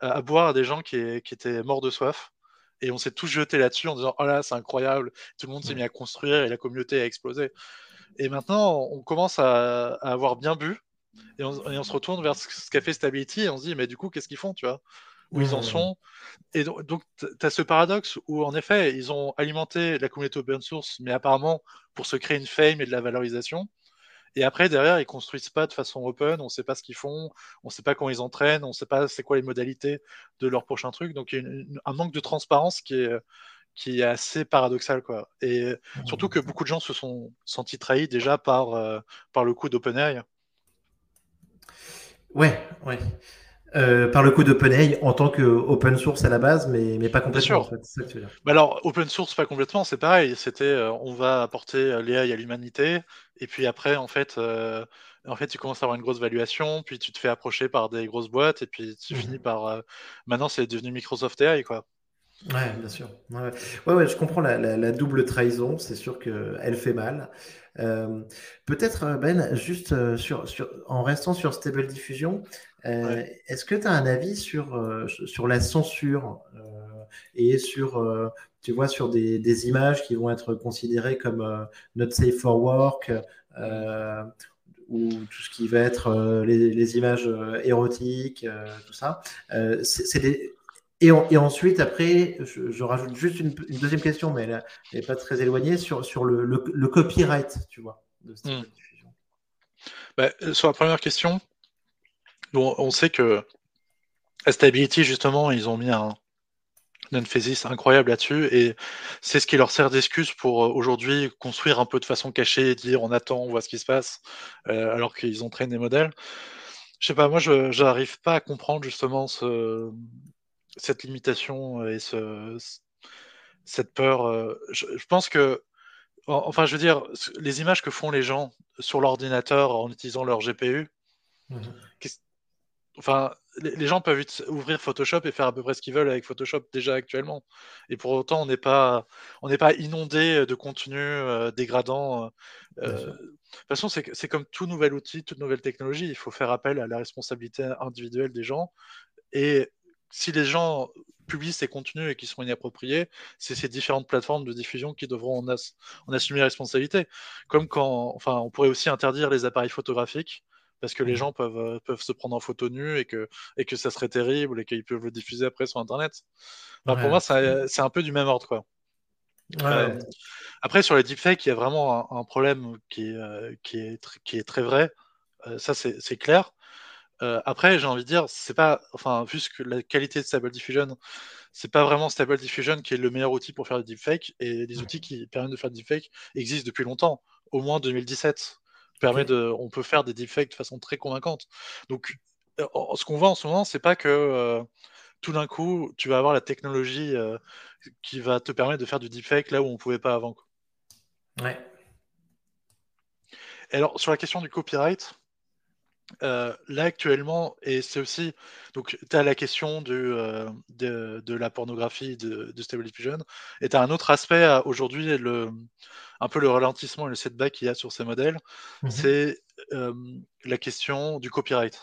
à, boire à des gens qui, étaient morts de soif. Et on s'est tous jetés là-dessus en disant Oh là, c'est incroyable, tout le monde s'est mis à construire et la communauté a explosé. Et maintenant, on commence à, avoir bien bu et on, se retourne vers ce qu'a fait Stability et on se dit Mais du coup, qu'est-ce qu'ils font, tu vois? Où ils en sont? Et donc, tu as ce paradoxe où, en effet, ils ont alimenté la communauté open source, mais apparemment pour se créer une fame et de la valorisation. Et après, derrière, ils construisent pas de façon open, on ne sait pas ce qu'ils font, on ne sait pas quand ils entraînent, on ne sait pas c'est quoi les modalités de leur prochain truc. Donc, il y a un manque de transparence qui est, qui est assez paradoxal. Quoi. Et surtout que beaucoup de gens se sont sentis trahis déjà par, euh, par le coup d'OpenAI. Ouais, ouais. Euh, par le coup d'OpenAI en tant que open source à la base, mais, mais pas complètement. En fait. Bah alors, open source, pas complètement, c'est pareil. C'était euh, on va apporter l'AI à l'humanité, et puis après, en fait, euh, en fait, tu commences à avoir une grosse valuation, puis tu te fais approcher par des grosses boîtes, et puis tu mmh. finis par. maintenant, c'est devenu Microsoft AI, quoi. Ouais, bien sûr. Ouais, ouais, je comprends la, la, double trahison. C'est sûr qu'elle fait mal. Peut-être, Ben, juste sur, sur, en restant sur Stable Diffusion, euh, est-ce que tu as un avis sur, euh, sur la censure euh, et sur, tu vois, sur des, des, images qui vont être considérées comme not safe for work ou tout ce qui va être les, les, images érotiques, tout ça. des... et, et, ensuite, après, je, rajoute juste une, deuxième question, mais elle n'est pas très éloignée, sur, sur le, le, le, copyright, tu vois. de stable hmm. diffusion bah, Sur la première question, bon, on sait que à Stability, justement, ils ont mis un, un emphasis incroyable là-dessus et c'est ce qui leur sert d'excuse pour euh, aujourd'hui construire un peu de façon cachée, dire on attend, on voit ce qui se passe, euh, alors qu'ils entraînent des modèles. Je sais pas, moi je n'arrive pas à comprendre justement ce, cette limitation et ce, cette peur. Euh, je, pense que, enfin je veux dire, les images que font les gens sur l'ordinateur en utilisant leur GPU, mmh enfin, les, gens peuvent ouvrir Photoshop et faire à peu près ce qu'ils veulent avec Photoshop déjà actuellement. Et pour autant, on n'est pas, on n'est pas inondé de contenu euh, dégradant. Euh, de toute façon, c'est comme tout nouvel outil, toute nouvelle technologie. Il faut faire appel à la responsabilité individuelle des gens. Et si les gens publient ces contenus et qui sont inappropriés, c'est ces différentes plateformes de diffusion qui devront en, en assumer la responsabilité. Comme quand, enfin, on pourrait aussi interdire les appareils photographiques parce que les mmh. gens peuvent, euh, peuvent se prendre en photo nue et que, et que ça serait terrible et qu'ils peuvent le diffuser après sur Internet. Pour moi, c'est un peu du même ordre. Quoi. Euh, après, sur les deepfakes, il y a vraiment un, problème qui, euh, qui, est, qui est très vrai. ça, c'est clair. après, j'ai envie de dire, c'est pas, enfin, vu que la qualité de Stable Diffusion, c'est pas vraiment Stable Diffusion qui est le meilleur outil pour faire des deepfakes, et les outils qui permettent de faire des deepfakes existent depuis longtemps, au moins 2017 permet de, on peut faire des deepfakes de façon très convaincante. Donc, ce qu'on voit en ce moment, c'est pas que euh, tout d'un coup, tu vas avoir la technologie euh, qui va te permettre de faire du deepfake là où on pouvait pas avant. Ouais. alors, sur la question du copyright, là actuellement, et c'est aussi, donc tu as la question de, de, la pornographie de, de Stable Diffusion, et tu as un autre aspect aujourd'hui, le, un peu le ralentissement et le setback qu'il y a sur ces modèles, mhm. c'est euh, la question du copyright.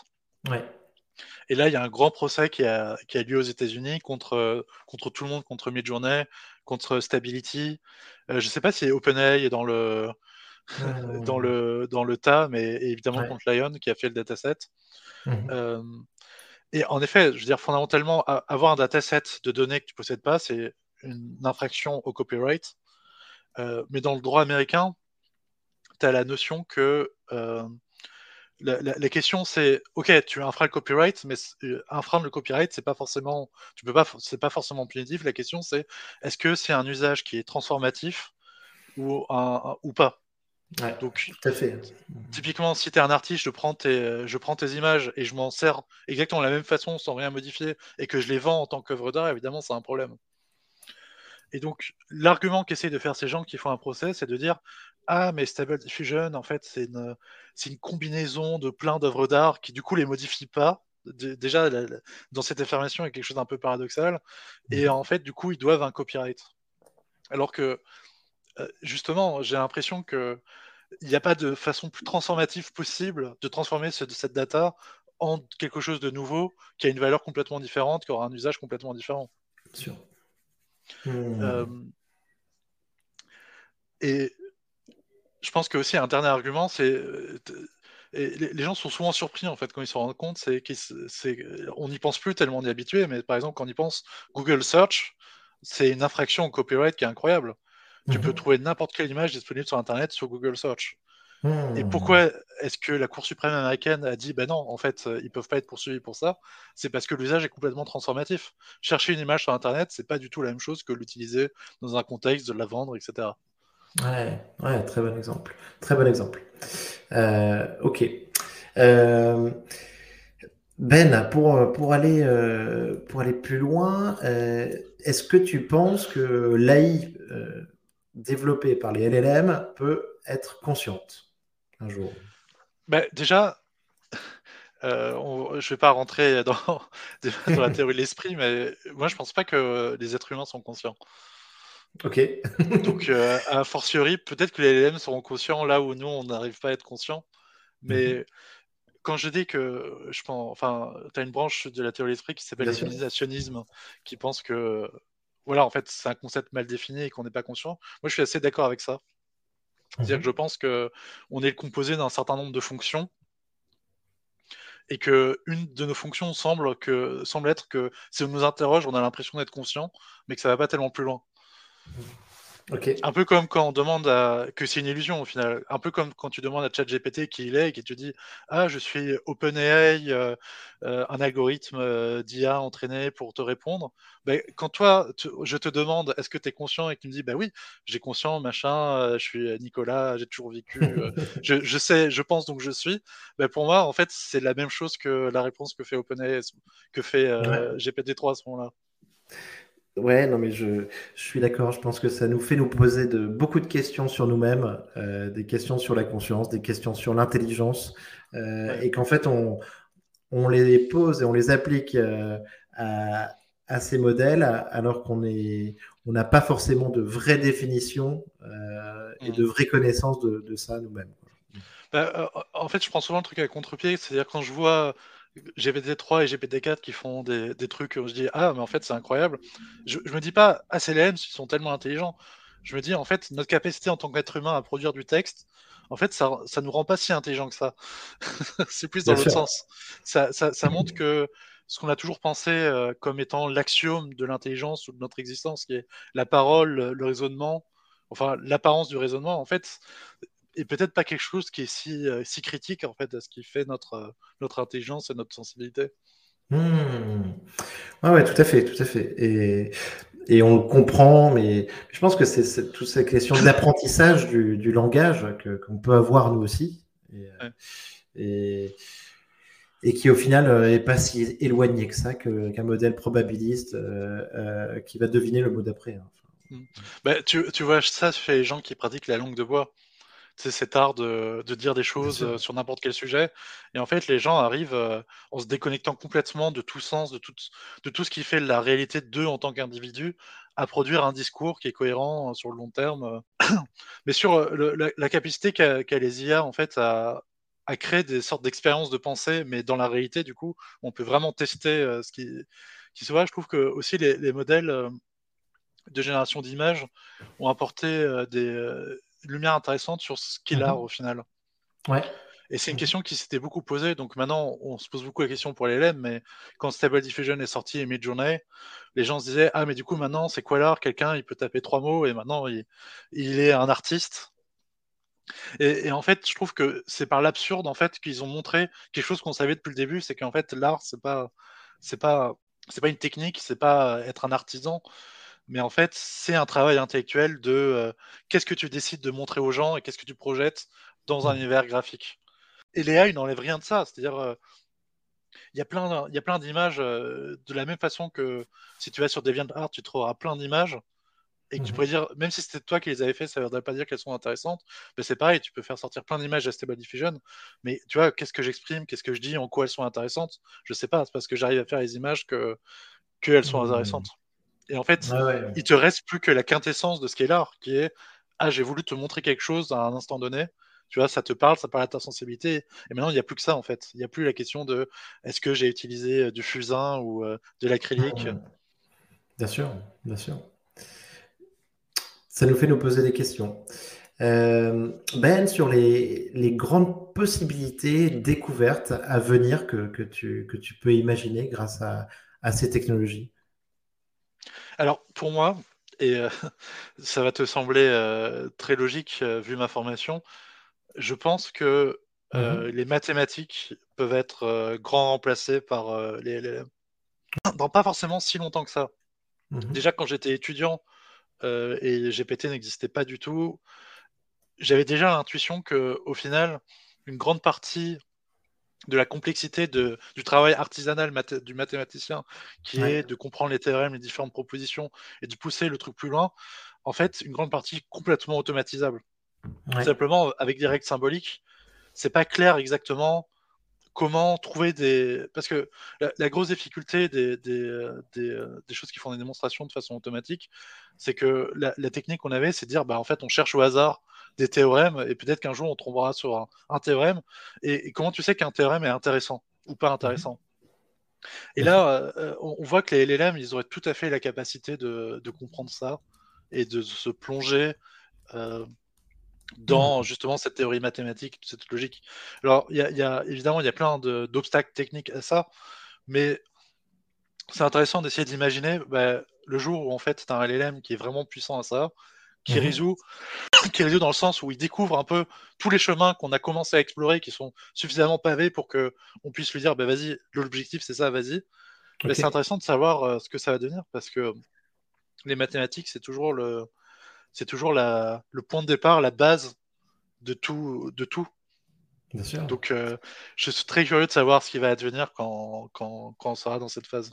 Et là, il y a un grand procès qui a, qui a lieu aux États-Unis contre, contre tout le monde, contre Midjourney, contre Stability. Euh, je ne sais pas si OpenAI est dans le, dans le, dans le tas, mais évidemment contre Lion qui a fait le dataset. Mhm. Euh, et en effet, je veux dire, fondamentalement, avoir un dataset de données que tu ne possèdes pas, c'est une infraction au copyright. Euh, mais dans le droit américain, tu as la notion que euh, la, question c'est ok tu infras le copyright mais infreindre le copyright c'est pas forcément tu peux pas c'est pas forcément punitif la question c'est est-ce que c'est un usage qui est transformatif ou un, ou pas? Donc tout à fait typiquement si tu es un artiste je prends tes je prends tes images et je m'en sers exactement de la même façon sans rien modifier et que je les vends en tant qu'œuvre d'art évidemment c'est un problème et donc, l'argument qu'essayent de faire ces gens qui font un procès, c'est de dire Ah, mais Stable Diffusion, en fait, c'est une, une combinaison de plein d'œuvres d'art qui, du coup, les modifie pas. déjà, dans cette affirmation, il y a quelque chose d'un peu paradoxal. Et mhm. en fait, du coup, ils doivent un copyright. Alors que, euh, justement, j'ai l'impression que il n'y a pas de façon plus transformative possible de transformer cette data en quelque chose de nouveau qui a une valeur complètement différente, qui aura un usage complètement différent. Bien sûr. Hmm. Euh, et je pense que aussi un dernier argument, c'est euh, les, gens sont souvent surpris en fait quand ils se rendent compte, c'est qu'on n'y pense plus tellement on est habitué, mais par exemple quand on y pense, Google Search, c'est une infraction au copyright qui est incroyable. Tu peux mhm. trouver n'importe quelle image disponible sur Internet sur Google Search. Et hmm. pourquoi est-ce que la Cour suprême américaine a dit ben non, en fait, euh, ils peuvent pas être poursuivis pour ça? C'est parce que l'usage est complètement transformatif. Chercher une image sur Internet, c'est pas du tout la même chose que l'utiliser dans un contexte, de la vendre, etc. Ouais, ouais, très bon exemple. Très bon exemple. Euh, ok. Euh, ben, pour, pour, aller, pour aller plus loin, est-ce que tu penses que l'AI développée par les LLM peut être consciente un jour bah, Déjà, euh, je ne vais pas rentrer dans, la théorie de l'esprit, mais moi je pense pas que les êtres humains sont conscients. Ok. Donc, euh, a fortiori, peut-être que les LLM seront conscients là où nous, on n'arrive pas à être conscients. Mais mhm. quand je dis que je pense, enfin, tu as une branche de la théorie de l'esprit qui s'appelle l'utilisationnisme, qui pense que, voilà, en fait, c'est un concept mal défini et qu'on n'est pas conscient. Moi, je suis assez d'accord avec ça. C'est-à-dire mhm. que je pense qu'on est composé d'un certain nombre de fonctions et que une de nos fonctions semble, que, semble être que si on nous interroge, on a l'impression d'être conscient, mais que ça va pas tellement plus loin. Un peu comme quand on demande à... que c'est une illusion au final. Un peu comme quand tu demandes à ChatGPT qui il est et qui te dit Ah, je suis OpenAI, euh, euh, un algorithme euh, d'IA entraîné pour te répondre. Ben, quand toi, je te demande Est-ce que tu es conscient et que tu me dis Bah oui, j'ai conscient, machin, je suis Nicolas, j'ai toujours vécu, je, sais, je pense donc je suis. Ben, pour moi, en fait, c'est la même chose que la réponse que fait OpenAI, que fait GPT-3 à ce moment-là. Ouais, non, mais je, je suis d'accord. Je pense que ça nous fait nous poser de, beaucoup de questions sur nous-mêmes, euh, des questions sur la conscience, des questions sur l'intelligence, euh, et qu'en fait, on, on les pose et on les applique euh, à, à, ces modèles, alors qu'on est, on n'a pas forcément de vraie définition et de mmh. vraies connaissances de, de ça nous-mêmes. Bah, en fait, je prends souvent le truc à contre-pied, c'est-à-dire quand je vois GPT-3 et GPT-4 qui font des, des, trucs où je dis ah mais en fait c'est incroyable. Je, je me dis pas ah c'est les ils sont tellement intelligents. Je me dis en fait notre capacité en tant qu'être humain à produire du texte, en fait ça ça nous rend pas si intelligents que ça. c'est plus dans l'autre sens. Ça, ça, ça, montre que ce qu'on a toujours pensé euh, comme étant l'axiome de l'intelligence ou de notre existence, qui est la parole, le raisonnement, enfin l'apparence du raisonnement, en fait, et peut-être pas quelque chose qui est si, euh, si critique en fait à ce qui fait notre, euh, notre intelligence et notre sensibilité. Mmh. ouais, tout à fait, tout à fait. Et, et on le comprend, mais je pense que c'est toute cette question d'apprentissage du, du, langage qu'on peut avoir nous aussi. Et, euh, et, et, qui au final est pas si éloigné que ça qu'un modèle probabiliste euh, qui va deviner le mot d'après. Hein. Mmh. Bah, tu, tu vois ça chez les gens qui pratiquent la langue de bois c'est cet art de, dire des choses euh, sur n'importe quel sujet. Et en fait, les gens arrivent euh, en se déconnectant complètement de tout sens, de tout, de tout ce qui fait la réalité d'eux en tant qu'individu, à produire un discours qui est cohérent euh, sur le long terme. Mais sur la, capacité qu'a les IA, en fait, à, créer des sortes d'expériences de pensée, mais dans la réalité, du coup, on peut vraiment tester ce qui, qui se voit. Je trouve que aussi les, modèles de génération d'images ont apporté des, lumière intéressante sur ce qu'il a mhm. au final. Ouais. Et c'est une mhm. question qui s'était beaucoup posée. Donc maintenant, on se pose beaucoup la question pour les LM, mais quand Stable Diffusion est sorti et Midjourney, les gens se disaient Ah, mais du coup, maintenant, c'est quoi l'art? Quelqu'un, il peut taper trois mots et maintenant, il, il est un artiste. Et, en fait, je trouve que c'est par l'absurde en fait qu'ils ont montré quelque chose qu'on savait depuis le début, c'est qu'en fait, l'art, c'est pas, c'est pas, c'est pas une technique, c'est pas être un artisan, mais en fait, c'est un travail intellectuel de euh, qu'est-ce que tu décides de montrer aux gens et qu'est-ce que tu projettes dans un mmh. univers graphique. Et Léa, il n'enlève rien de ça. C'est-à-dire, euh, il y a plein, il y a plein d'images euh, de la même façon que si tu vas sur DeviantArt, tu trouveras plein d'images et que tu mmh pourrais dire, même si c'était toi qui les avais fait, ça ne veut pas dire qu'elles sont intéressantes. Mais c'est pareil, tu peux faire sortir plein d'images à Stable Diffusion. Mais tu vois, qu'est-ce que j'exprime, qu'est-ce que je dis, en quoi elles sont intéressantes? Je sais pas. C'est parce que j'arrive à faire les images que qu'elles sont mmh. intéressantes. Et en fait, il te reste plus que la quintessence de ce qu'est l'art, qui est ah j'ai voulu te montrer quelque chose à un instant donné. Tu vois, ça te parle, ça parle à ta sensibilité. Et maintenant, il n'y a plus que ça en fait. Il n'y a plus la question de est-ce que j'ai utilisé euh, du fusain ou euh, de l'acrylique. Bien sûr, bien sûr. Ça nous fait nous poser des questions. Euh, ben, sur les, les, grandes possibilités découvertes à venir que, que, tu, que tu peux imaginer grâce à, à ces technologies alors, pour moi, et euh, ça va te sembler euh, très logique euh, vu ma formation, je pense que mmh les mathématiques peuvent être grand remplacées par les LLM. Dans pas forcément si longtemps que ça. Mmh Déjà, quand j'étais étudiant et GPT n'existait pas du tout, j'avais déjà l'intuition que, au final, une grande partie de la complexité de, du travail artisanal du mathématicien, qui est de comprendre les théorèmes, les différentes propositions, et de pousser le truc plus loin, en fait, une grande partie complètement automatisable. simplement, avec des règles symboliques, c'est pas clair exactement comment trouver des. Parce que la, grosse difficulté des, des, euh, euh, des, choses qui font des démonstrations de façon automatique, c'est que la, technique qu'on avait, c'est de dire, bah, en fait, on cherche au hasard des théorèmes et peut-être qu'un jour on tombera sur un, théorème. Et, comment tu sais qu'un théorème est intéressant ou pas intéressant? Et là, euh, on, voit que les LLM, ils auraient tout à fait la capacité de, comprendre ça et de se plonger dans justement cette théorie mathématique, cette logique. Alors, il y, a, évidemment, il y a plein d'obstacles techniques à ça, mais c'est intéressant d'essayer d'imaginer bah, le jour où en fait tu as un LLM qui est vraiment puissant à ça, qui, mhm. résout, qui résout dans le sens où il découvre un peu tous les chemins qu'on a commencé à explorer qui sont suffisamment pavés pour que on puisse lui dire bah, vas-y, l'objectif c'est ça, vas-y. C'est intéressant de savoir euh, ce que ça va devenir parce que les mathématiques, c'est toujours le c'est toujours la, le point de départ, la base de tout. De tout. Bien sûr. Donc, euh, je suis très curieux de savoir ce qui va advenir quand, quand, quand on sera dans cette phase.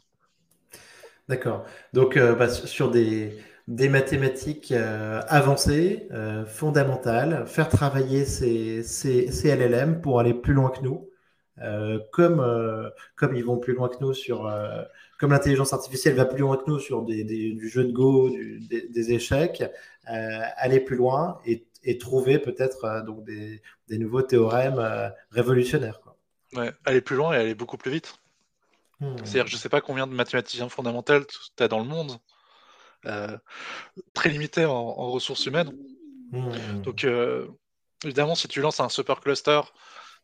D'accord. Donc, euh, bah, sur des, des mathématiques euh, avancées, euh, fondamentales, faire travailler ces, ces, ces, LLM pour aller plus loin que nous, comme, comme ils vont plus loin que nous sur, comme l'intelligence artificielle va plus loin que nous sur des, des, du jeu de Go, du, des, des, échecs, aller plus loin et, et trouver peut-être donc des, des, nouveaux théorèmes révolutionnaires. Quoi. Ouais, aller plus loin et aller beaucoup plus vite. Hmm. C'est-à-dire, je ne sais pas combien de mathématiciens fondamentaux tu as dans le monde, euh, très limité en, ressources humaines. Hmm. Donc, euh, évidemment, si tu lances un supercluster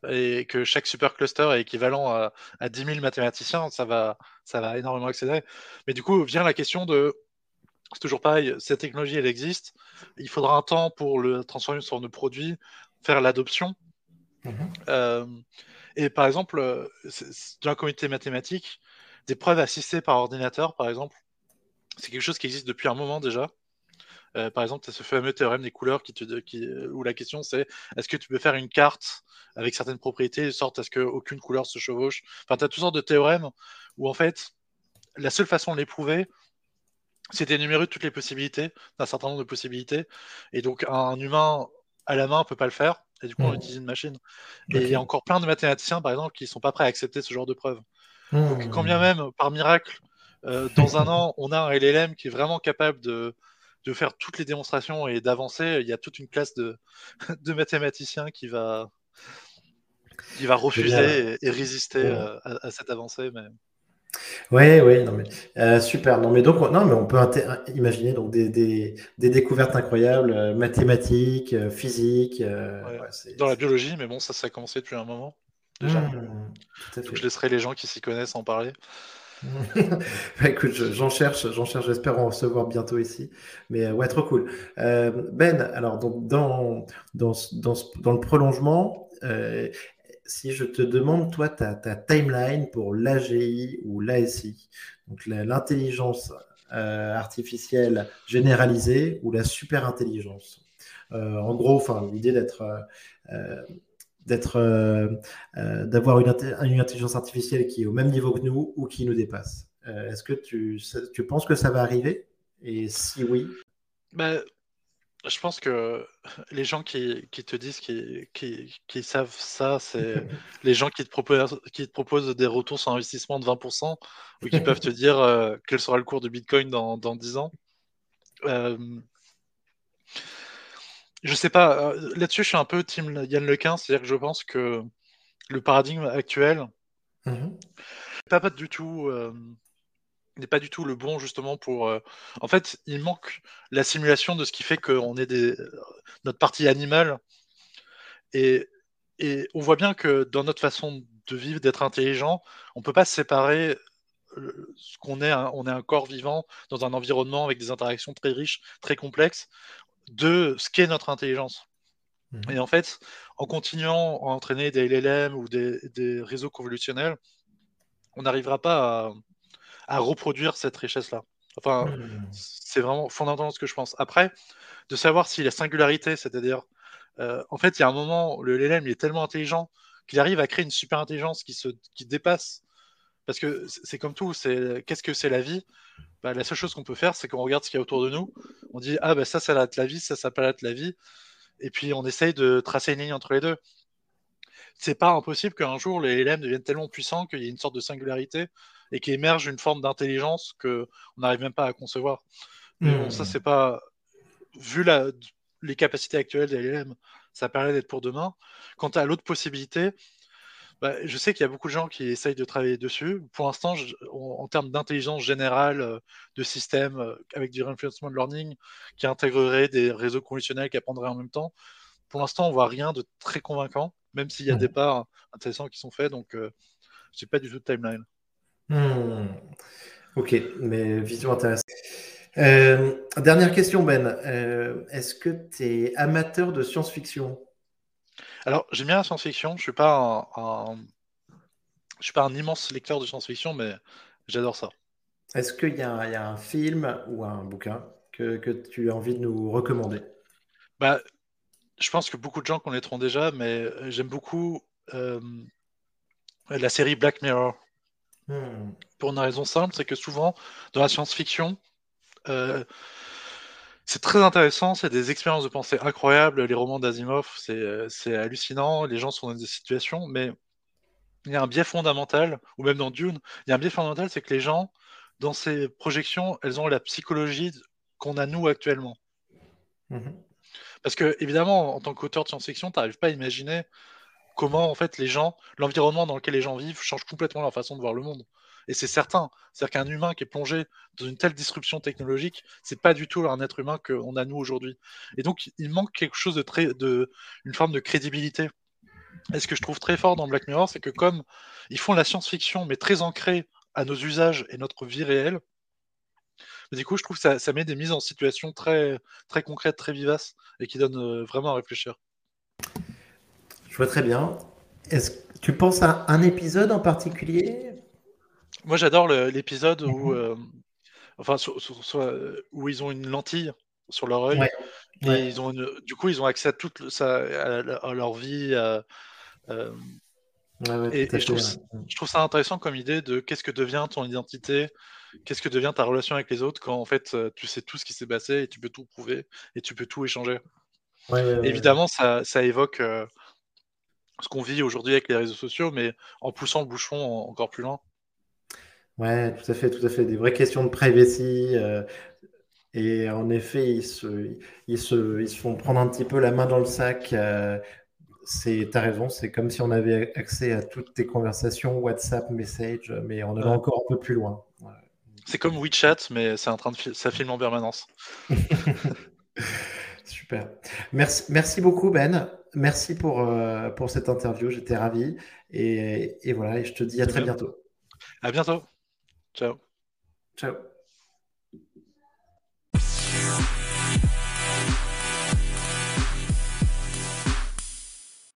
et que chaque supercluster est équivalent à, à 10 000 mathématiciens, ça va, ça va énormément accélérer. Mais du coup, vient la question de. C'est toujours pareil, cette technologie, elle existe. Il faudra un temps pour le transformer sur nos produits, faire l'adoption. Hmm. Euh, et par exemple, euh, dans la communauté mathématique, des preuves assistées par ordinateur, par exemple, c'est quelque chose qui existe depuis un moment déjà. Euh, par exemple, tu as ce fameux théorème des couleurs qui te, qui, où la question c'est est-ce que tu peux faire une carte avec certaines propriétés de sorte à ce qu'aucune couleur se chevauche? Enfin, tu as toutes sortes de théorèmes où en fait, la seule façon de les prouver, c'est d'énumérer toutes les possibilités, d'un certain nombre de possibilités. Et donc, un humain à la main ne peut pas le faire. Et du coup, on mmh. utilise une machine. Et il y a encore plein de mathématiciens, par exemple, qui ne sont pas prêts à accepter ce genre de preuves. Donc, mmh. quand bien même, par miracle, euh, dans un an, on a un LLM qui est vraiment capable de, de faire toutes les démonstrations et d'avancer, il y a toute une classe de, de mathématiciens qui va, qui va refuser et, résister euh, à, à, cette avancée. Mais... Oui, oui, non mais euh, super. Non mais donc non mais on peut imaginer donc des, des, des découvertes incroyables, euh, mathématiques, euh, physiques. Ouais, dans la biologie, mais bon, ça, ça a commencé depuis un moment déjà. Mmh, donc, je laisserai les gens qui s'y connaissent en parler. Bah, écoute, j'en cherche, j'en cherche, j'espère en recevoir bientôt ici. Mais ouais, trop cool. ben, alors donc dans, dans, dans, dans le prolongement, si je te demande, toi, ta, timeline pour l'AGI ou l'ASI, donc l'intelligence euh, artificielle généralisée ou la super intelligence. Euh, en gros, l'idée d'être, euh, d'être, d'avoir une, une, intelligence artificielle qui est au même niveau que nous ou qui nous dépasse. Est-ce que tu, tu penses que ça va arriver? Et si oui, bah, je pense que les gens qui, qui te disent qui, qui, savent ça, c'est les gens qui te, proposent, qui te proposent des retours sur investissement de 20% ou qui peuvent te dire euh, quel sera le cours de Bitcoin dans, dans 10 ans. Je sais pas, euh, là-dessus je suis un peu team Yann Lequin, c'est-à-dire que je pense que le paradigme actuel n'est mmh pas, pas du tout euh, n'est pas du tout le bon justement pour. Euh, en fait, il manque la simulation de ce qui fait qu'on est des... notre partie animale. Et, et on voit bien que dans notre façon de vivre, d'être intelligent, on peut pas séparer ce qu'on est, un, on est un corps vivant dans un environnement avec des interactions très riches, très complexes, de ce qu'est notre intelligence. Mmh. Et en fait, en continuant à entraîner des LLM ou des, des réseaux convolutionnels, on n'arrivera pas à, à reproduire cette richesse-là. Enfin, mmh. c'est vraiment fondamentalement ce que je pense. Après, de savoir si la singularité, c'est-à-dire, euh, en fait, il y a un moment, le LLM, il est tellement intelligent qu'il arrive à créer une super intelligence qui, se, qui dépasse. Parce que c'est comme tout, c'est qu'est-ce que c'est la vie? Bah, La seule chose qu'on peut faire, c'est qu'on regarde ce qu'il y a autour de nous. On dit, ah, bah ça, ça être la vie, ça, ça être la vie. Et puis, on essaye de tracer une ligne entre les deux. C'est pas impossible qu'un jour, les LLM deviennent tellement puissants qu'il y ait une sorte de singularité et qu'émerge une forme d'intelligence que on n'arrive même pas à concevoir. Mais bon, ça, hmm. c'est pas. Vu la... les capacités actuelles des LLM, ça paraît d'être pour demain. Quant à l'autre possibilité, bah, je sais qu'il y a beaucoup de gens qui essayent de travailler dessus. Pour l'instant, en, termes d'intelligence générale euh, de système euh, avec du reinforcement learning qui intégrerait des réseaux conventionnels qui apprendraient en même temps, pour l'instant, on voit rien de très convaincant, même s'il y a hmm. des pas intéressants qui sont faits. Donc, euh, je n'ai pas du tout de timeline. Hmm. Ok, mais vision intéressante. dernière question, Ben. Est-ce que tu es amateur de science-fiction? Alors, j'aime bien la science-fiction. Je suis pas un, je suis pas un immense lecteur de science-fiction, mais j'adore ça. Est-ce qu'il y, a un film ou un bouquin que, tu as envie de nous recommander? Bah, Je pense que beaucoup de gens connaîtront déjà, mais euh, j'aime beaucoup euh, la série Black Mirror. Hmm. Pour une raison simple, c'est que souvent, dans la science-fiction, euh, c'est très intéressant, c'est des expériences de pensée incroyables. Les romans d'Asimov, c'est hallucinant, les gens sont dans des situations, mais il y a un biais fondamental, ou même dans Dune, il y a un biais fondamental, c'est que les gens, dans ces projections, elles ont la psychologie qu'on a nous actuellement. Mhm. Parce que, évidemment, en tant qu'auteur de science-fiction, tu n'arrives pas à imaginer comment, en fait, les gens, l'environnement dans lequel les gens vivent change complètement leur façon de voir le monde. Et c'est certain. C'est-à-dire qu'un humain qui est plongé dans une telle disruption technologique, c'est pas du tout un être humain qu'on a nous aujourd'hui. Et donc, il manque quelque chose de très, de, une forme de crédibilité et ce que je trouve très fort dans Black Mirror, c'est que comme ils font la science-fiction, mais très ancrée à nos usages et notre vie réelle, du coup, je trouve que ça, met des mises en situation très, très concrètes, très vivaces, et qui donnent euh, vraiment à réfléchir. Je vois très bien. Est-ce que tu penses à un épisode en particulier? Moi, j'adore l'épisode où, mhm. euh, enfin, où ils ont une lentille sur leur œil. Et ils ont du coup, ils ont accès à toute ça, à, leur vie, euh, et, je, trouve, ça intéressant comme idée de qu'est-ce que devient ton identité, qu'est-ce que devient ta relation avec les autres quand en fait euh, tu sais tout ce qui s'est passé et tu peux tout prouver et tu peux tout échanger. Évidemment, ça, évoque euh, ce qu'on vit aujourd'hui avec les réseaux sociaux, mais en poussant le bouchon encore plus loin. Ouais, tout à fait, tout à fait. Des vraies questions de privacy. et en effet, ils se, ils, se, ils se font prendre un petit peu la main dans le sac c'est, t'as raison, c'est comme si on avait accès à toutes tes conversations, WhatsApp, message, mais on allait encore un peu plus loin. C'est comme WeChat, mais c'est en train de ça filme en permanence. Super. Merci, merci beaucoup Ben. Merci pour, euh, pour cette interview. J'étais ravi. Et, et voilà, et je te dis à très bientôt. À bientôt. Ciao. Ciao.